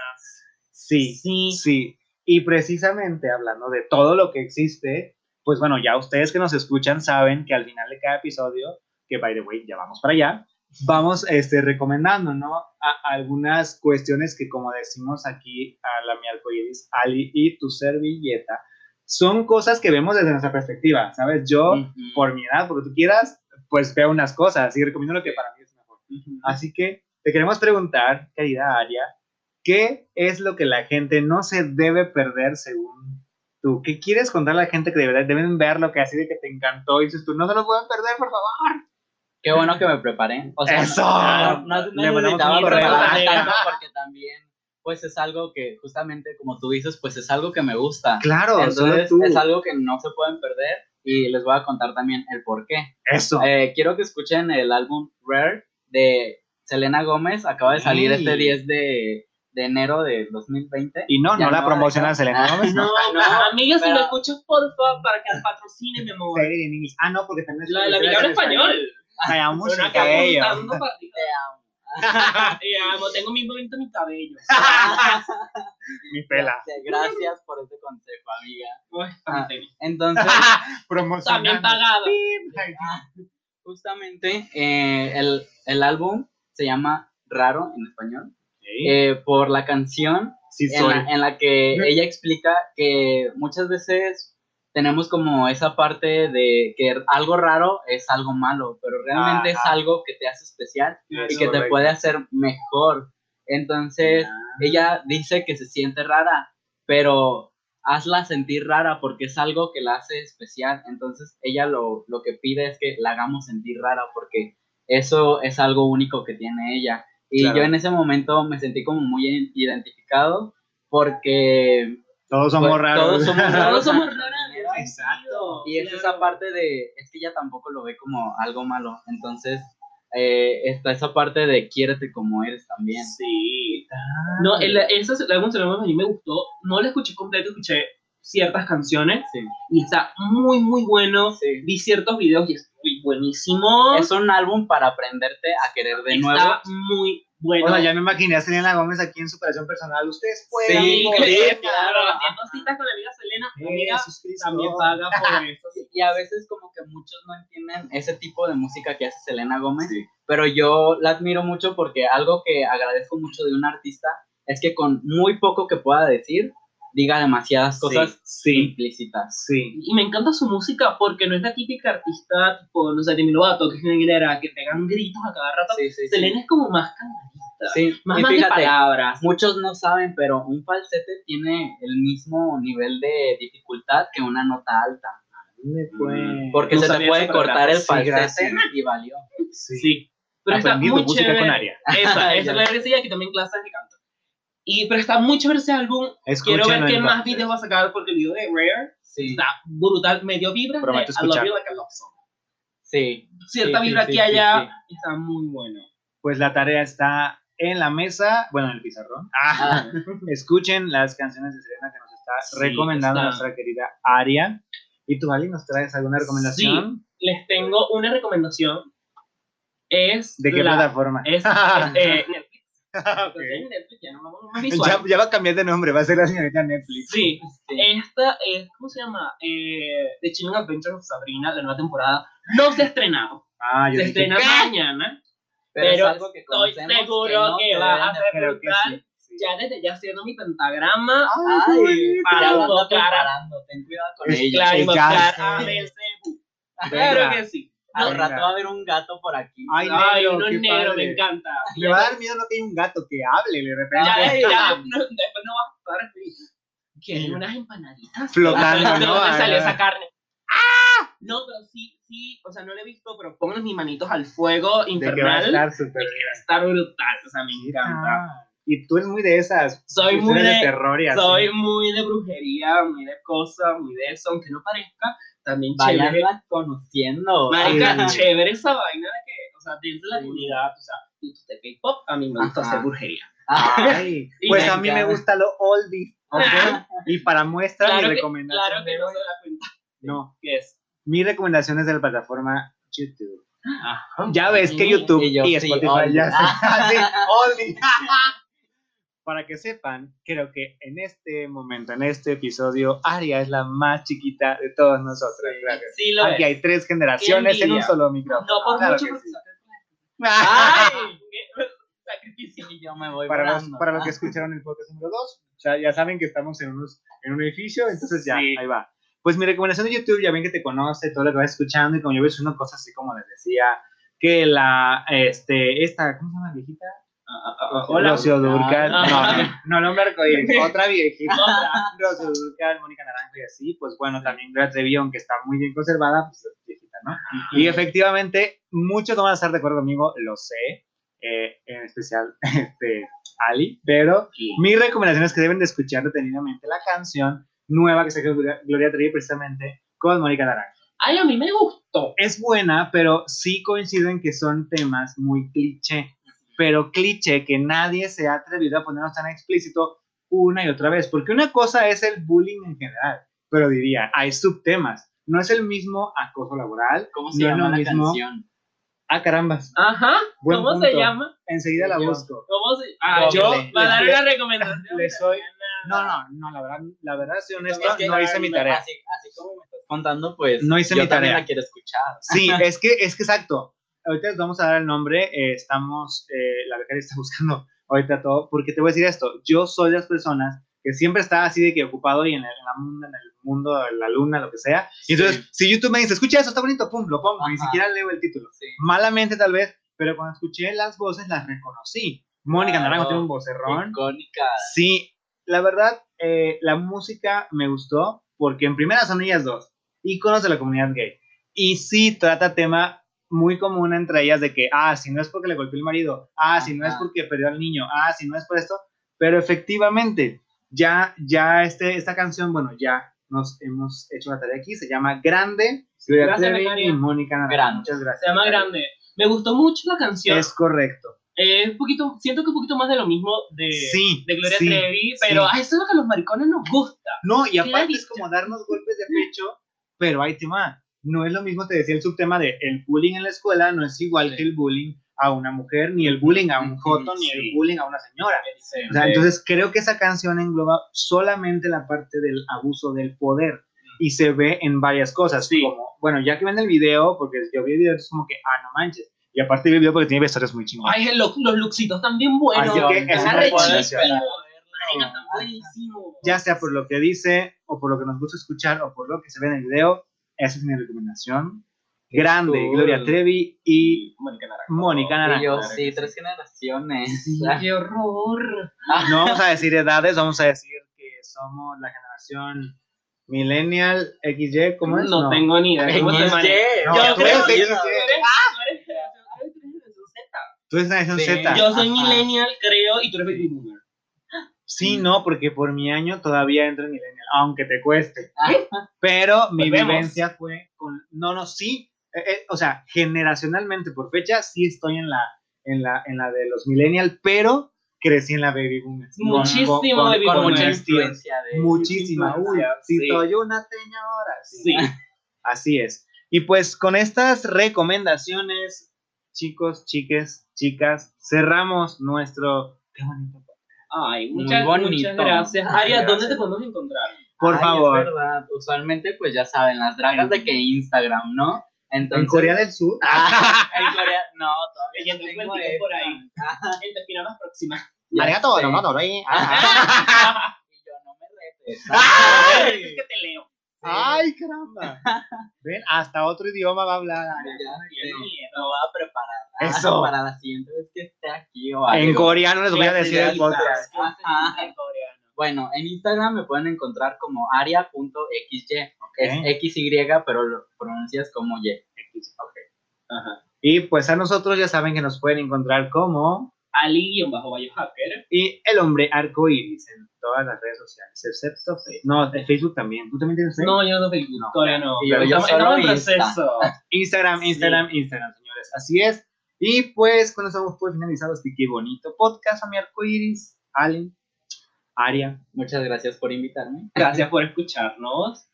Sí, Sí. sí. Y precisamente hablando de todo lo que existe, pues bueno, ya ustedes que nos escuchan saben que al final de cada episodio, que by the way, ya vamos para allá, vamos este, recomendando, ¿no? A- algunas cuestiones que como decimos aquí a la mi arcoíris, Ali y tu servilleta, son cosas que vemos desde nuestra perspectiva, ¿sabes? Yo, Ujú. por mi edad, porque tú quieras, pues veo unas cosas y recomiendo lo que para mí es mejor. Ujú. Así que te queremos preguntar, querida Aria, ¿qué es lo que la gente no se debe perder según tú? ¿Qué quieres contar a la gente que de verdad deben ver lo que así de que te encantó y dices tú, no se lo pueden perder, por favor? Qué bueno que me preparé. O sea, ¡Eso! no, no, no Le mandamos un porque también, pues es algo que justamente como tú dices, pues es algo que me gusta. Claro, Entonces tú. es algo que no se pueden perder y les voy a contar también el por qué. Eso. Eh, quiero que escuchen el álbum Rare de Selena Gómez. Acaba de salir Sí. este 10 de, de enero de 2020. y no, no la no, promociona ya. Selena Gómez, ¿no? <laughs> No, No, amiga, si pero- me escuchas, por favor, para que patrocine, mi amor. Ah, no, porque también es La la amiga en español. Me amo. Te amo. <laughs> Te amo, tengo mi momento en mi cabello. <laughs> Mi pela. Gracias por este consejo, amiga. Uy, Ah. Entonces, Promocionando. También pagado. justamente eh, el, el álbum se llama Raro en español eh, por la canción Sí, en la, en la que ella explica que muchas veces tenemos como esa parte de que algo raro es algo malo, pero realmente es algo que te hace especial Es y que te puede hacer mejor. Entonces, ella dice que se siente rara, pero hazla sentir rara porque es algo que la hace especial. Entonces, ella lo, lo que pide es que la hagamos sentir rara porque eso es algo único que tiene ella. Y Claro. yo en ese momento me sentí como muy identificado porque Todos somos pues, raros. todos somos <laughs> raros. Todos somos. Exacto. Y es Claro. esa parte de, es que ella tampoco lo ve como algo malo. Entonces, eh, está esa parte de quiérete como eres también. Sí. No, el, ese es el álbum Selena Gómez a mí me gustó. No lo escuché completo, escuché ciertas canciones Sí. y está muy, muy bueno. Sí. Vi ciertos videos y es muy buenísimo. Es un álbum para aprenderte a querer de nuevo. Está muy bueno. O sea, ya me imaginé a Selena Gómez aquí en superación personal. Ustedes pueden. Sí, amigos. Claro, haciendo citas con la amiga Selena. Amiga, también paga por eso. Y a veces como que muchos no entienden ese tipo de música que hace Selena Gómez, pero yo la admiro mucho porque algo que agradezco mucho de un artista es que con muy poco que pueda decir, diga demasiadas cosas Sí, implícitas. sí. Y me encanta su música porque no es la típica artista tipo, no sé, Demi Lovato, que es negrera, que pegan gritos a cada rato. Sí, sí, sí. Selena es como más calmadita, Sí, más, y más de fíjate, palabras. muchos no saben, pero un falsete tiene el mismo nivel de dificultad que una nota alta. Fue. Porque No se te puede cortar el falsete y valió. Sí. Sí. Pero está muy música chévere. con Aria. Esa, <laughs> esa es la que también clases de canto. Y, pero está muy chévere ese álbum. Quiero ver Escúchenlo qué más videos va a sacar porque el video de Rare Sí, está brutal, medio vibra. de I love you like a love song. sí. Cierta Sí, sí, vibra sí, aquí sí, allá sí. y está muy bueno. Pues la tarea está en la mesa, bueno, en el pizarrón. Ah, <laughs> escuchen las canciones de Selena que nos está Sí, recomendando está. nuestra querida Aria. ¿Y tú, Ali, nos traes alguna recomendación? Les tengo una recomendación. Es ¿De qué la- plataforma? Es, <laughs> eh, Netflix. <laughs> Ok. Entonces, Netflix ya no <laughs> ya, va a cambiar de nombre, va a ser la señorita Netflix. Sí, Sí. esta es, ¿cómo se llama? Eh, The Chilling Adventures of Sabrina, la nueva temporada. No se ha estrenado. Ah, yo Se dije, estrena ¿qué? mañana. Pero, pero es algo que Estoy seguro no que, va a que sí. Ya desde ya haciendo mi pentagrama Ay, Ay, para invocar ten cuidado con ella. claro, invocar a. Claro que sí. Al Venga. rato va a haber un gato por aquí. Ay, Ay, negro, uno qué negro, padre. me encanta. Me va a dar miedo no que hay un gato que hable de repente. Ya, ya, ya, no, después no va a estar así. Que unas empanaditas. Flotando, ¿De ¿no? dónde salió esa carne? ¡Ah! No, pero sí, sí, o sea, no lo he visto, pero pongan mis manitos al fuego De que va a infernal. estar súper de que va a estar brutal, o sea, me encanta. Ah, Y tú eres muy de esas. Soy muy de- terror y así. Soy muy de brujería, muy de cosas, muy de eso, aunque no parezca, también chévere. Vayanla conociendo. Marica, chévere esa vaina de que, o sea, dentro de la comunidad, o sea, tú de K-pop, a mí me gusta Ajá. hacer brujería. Ay, <laughs> Y pues a mí me gusta lo oldie. ¿ok? <laughs> Y para muestra Claro mi que- recomendación. Claro que no se da cuenta No, que es. mi recomendación es de la plataforma YouTube. Ajá. Ya ves que YouTube Y y, yo, sí, Spotify ya se- oldie. <laughs> Para que sepan, creo que en este momento, en este episodio, Aria es la más chiquita de todos nosotros. gracias. Sí, lo Aquí es. hay tres generaciones en un solo micrófono. No por Claro mucho, que sí. ¡Ay! <laughs> ¡Qué sacrificio! Y yo me voy para, los, para los que escucharon el podcast número 2, o sea, ya saben que estamos en, unos, en un edificio, entonces ya, Sí. ahí va. Pues mi recomendación de YouTube, ya ven que te conoce, todo lo que vas escuchando, y como yo ves una cosa así como les decía, que la, este, esta, ¿cómo se llama la viejita? Hola. Rocío Durcal, no, no, no arcoíris, <laughs> <laughs> otra viejita. Rocío Durcal, Mónica Naranjo y así, pues bueno, también Gloria Trevi, aunque está muy bien conservada, pues es viejita, ¿no? Y efectivamente, muchos no van a estar de acuerdo conmigo, lo sé, eh, en especial <laughs> este, Ali, pero mi recomendación es que deben de escuchar detenidamente la canción nueva que sacó Gloria Trevi precisamente con Mónica Naranjo. Ay, a mí me gustó. Es buena, pero sí coincido en que son temas muy cliché, pero cliché que nadie se ha atrevido a ponernos tan explícito una y otra vez, porque una cosa es el bullying en general, pero diría, hay subtemas, no es el mismo acoso laboral, ¿Cómo se no llama la mismo- canción? Ah, carambas, Ajá. Buen ¿Cómo punto. se llama? enseguida la Yo- busco. ¿Cómo se Ah, Yo yo. Para dar una recomendación. le soy- no, No, no, la verdad, la verdad, soy honesto, Es que no hice mi tarea. Así, así como me estás contando, pues No hice yo mi también tarea. la quiero escuchar. Sí, <laughs> es que, es que exacto. Ahorita les vamos a dar el nombre. eh, estamos, eh, la becaria está <laughs> buscando ahorita todo, porque te voy a decir esto. Yo soy de las personas que siempre está así de que ocupado y en el, en la mundo, en el mundo, en la luna, lo que sea. Y entonces, si YouTube me dice, escucha eso, está bonito, pum, lo pongo. Ni Ajá. siquiera leo el título. Sí. Malamente tal vez, pero cuando escuché las voces las reconocí. Mónica Claro. Naranjo tiene un vocerrón. Icónica. Sí, la verdad, eh, la música me gustó porque en primera son ellas dos, íconos de la comunidad gay. Y sí trata tema muy común entre ellas de que, ah, si no es porque le golpeó el marido, ah, si no es Ajá. porque perdió al niño, ah, si no es por esto, pero efectivamente, ya, ya este, esta canción, bueno, ya nos hemos hecho la tarea aquí, se llama Grande, Gloria Gracias, y Mónica. Grande. Muchas gracias. Se llama Grande. Me gustó mucho la canción. Es correcto. Es un poquito, siento que un poquito más de lo mismo de, Sí, de Gloria sí, Trevi, pero sí. ah, eso es lo que a los maricones nos gusta. No, y ¿Qué aparte es como darnos golpes de pecho, pero hay tema. No es lo mismo, te decía el subtema de el bullying en la escuela, no es igual Sí. que el bullying a una mujer, ni el bullying a un joto, ni sí. el bullying a una señora. O O sea, entonces creo que esa canción engloba solamente la parte del abuso del poder y se ve en varias cosas. Sí. Como, bueno, ya que ven el video, porque yo vi el video, es como que, ah, no manches. Y aparte vi el video porque tiene vestuarios muy chingones. Ay, lo- los looksitos bien buenos. Está es una. Ya sea por lo que dice, o por lo que nos gusta escuchar, o por lo que se ve en el video, esa es mi recomendación. Grande, cool. Gloria Trevi y Mónica Naranjo. Mónica Y Naranjo. yo, sí, tres generaciones. Sí, <laughs> qué horror. No vamos a decir edades, vamos a decir que somos la generación Millennial XY, ¿cómo es? No, tengo ni idea. ¿Cómo se maneja? No, Yo tú creo eres que tú eres- tú eres generación- Z. Tú eres generación. Z. Yo soy millennial, creo, y tú eres baby boomer. Sí, no, porque por mi año todavía entro en Millennial, aunque te cueste. Ah, Pero mi Volvemos. vivencia fue con. No, no, sí. eh, eh, o sea, generacionalmente, por fecha, sí estoy en la, en la, en la de los Millennial, pero crecí en la Baby. Con- Muchísimo con- con- Baby con mucha influencia de. Muchísima. Uy, influencia, si sí. soy una señora. Sí. Así es. Y pues con estas recomendaciones, chicos, chiques, chicas, cerramos nuestro. Qué bonito. Ay, Muy muchas, bonito. muchas gracias. <laughs> Aria, Gracias. ¿dónde te podemos encontrar? Por Ay, favor. Es verdad. Usualmente, pues ya saben, las dragas de que Instagram, ¿no? Entonces, En Corea del Sur. Ah, <laughs> en Corea. No, todavía Ya no tengo el ticket por ahí. Ajá, En Tespina más próxima. ya Arigato, sé. no, no, no, ahí. Y yo, no me retes. <laughs> Es que te leo. Ay, caramba. <laughs> Ven, hasta otro idioma va a hablar. Sé. miedo. Lo voy a preparar. Eso. Para la siguiente vez que esté aquí o algo. En coreano les voy a decir de el podcast. Clases Ajá. en coreano. Bueno, en Instagram me pueden encontrar como aria.xy. Es XY, pero lo pronuncias como Y. Ajá. Y pues a nosotros ya saben que nos pueden encontrar como Ali-Biohacker. y el hombre arcoíris en todas las redes sociales, excepto Facebook. No, de Facebook también. ¿Tú también tienes Facebook? No, yo no Facebook. No. Todavía no. Y yo- pero yo estamos, solo estamos en Insta. proceso. Instagram, Instagram, Instagram, señores. Así es. Y pues con eso hemos pues finalizado este qué bonito podcast a mi arcoíris, Ali, Aria. Muchas gracias por invitarme. <laughs> Gracias por escucharnos.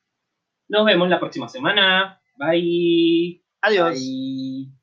Nos vemos la próxima semana. Bye. Adiós. Bye.